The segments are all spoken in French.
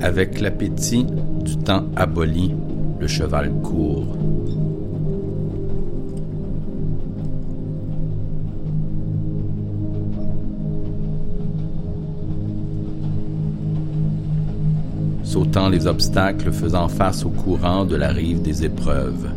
Avec l'appétit du temps aboli, le cheval court. sautant les obstacles faisant face au courant de la rive des épreuves.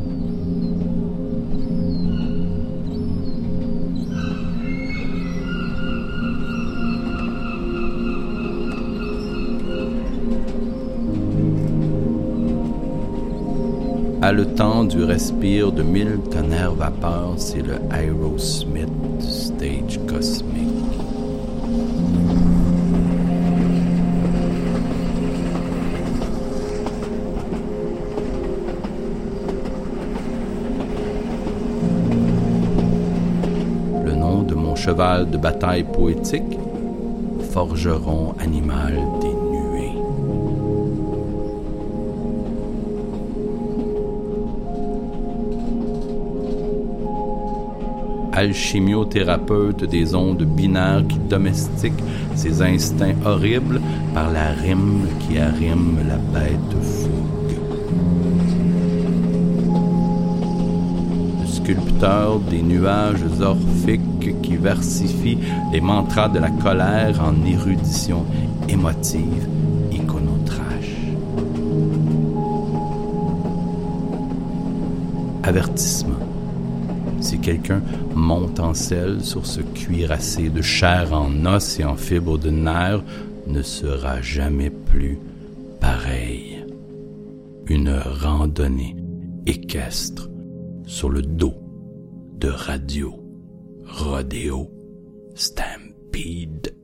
Temps du respire de mille tonnerres vapeurs, c'est le Aerosmith Stage cosmique. Le nom de mon cheval de bataille poétique, forgeron animal alchimiothérapeute des ondes binaires qui domestiquent ses instincts horribles par la rime qui arrime la bête fougue. Le sculpteur des nuages orphiques qui versifie les mantras de la colère en érudition émotive. Avertissement si quelqu'un monte en selle sur ce cuirassé de chair en os et en fibres de nerfs, ne sera jamais plus pareil. Une randonnée équestre sur le dos de Radio Rodeo Stampede.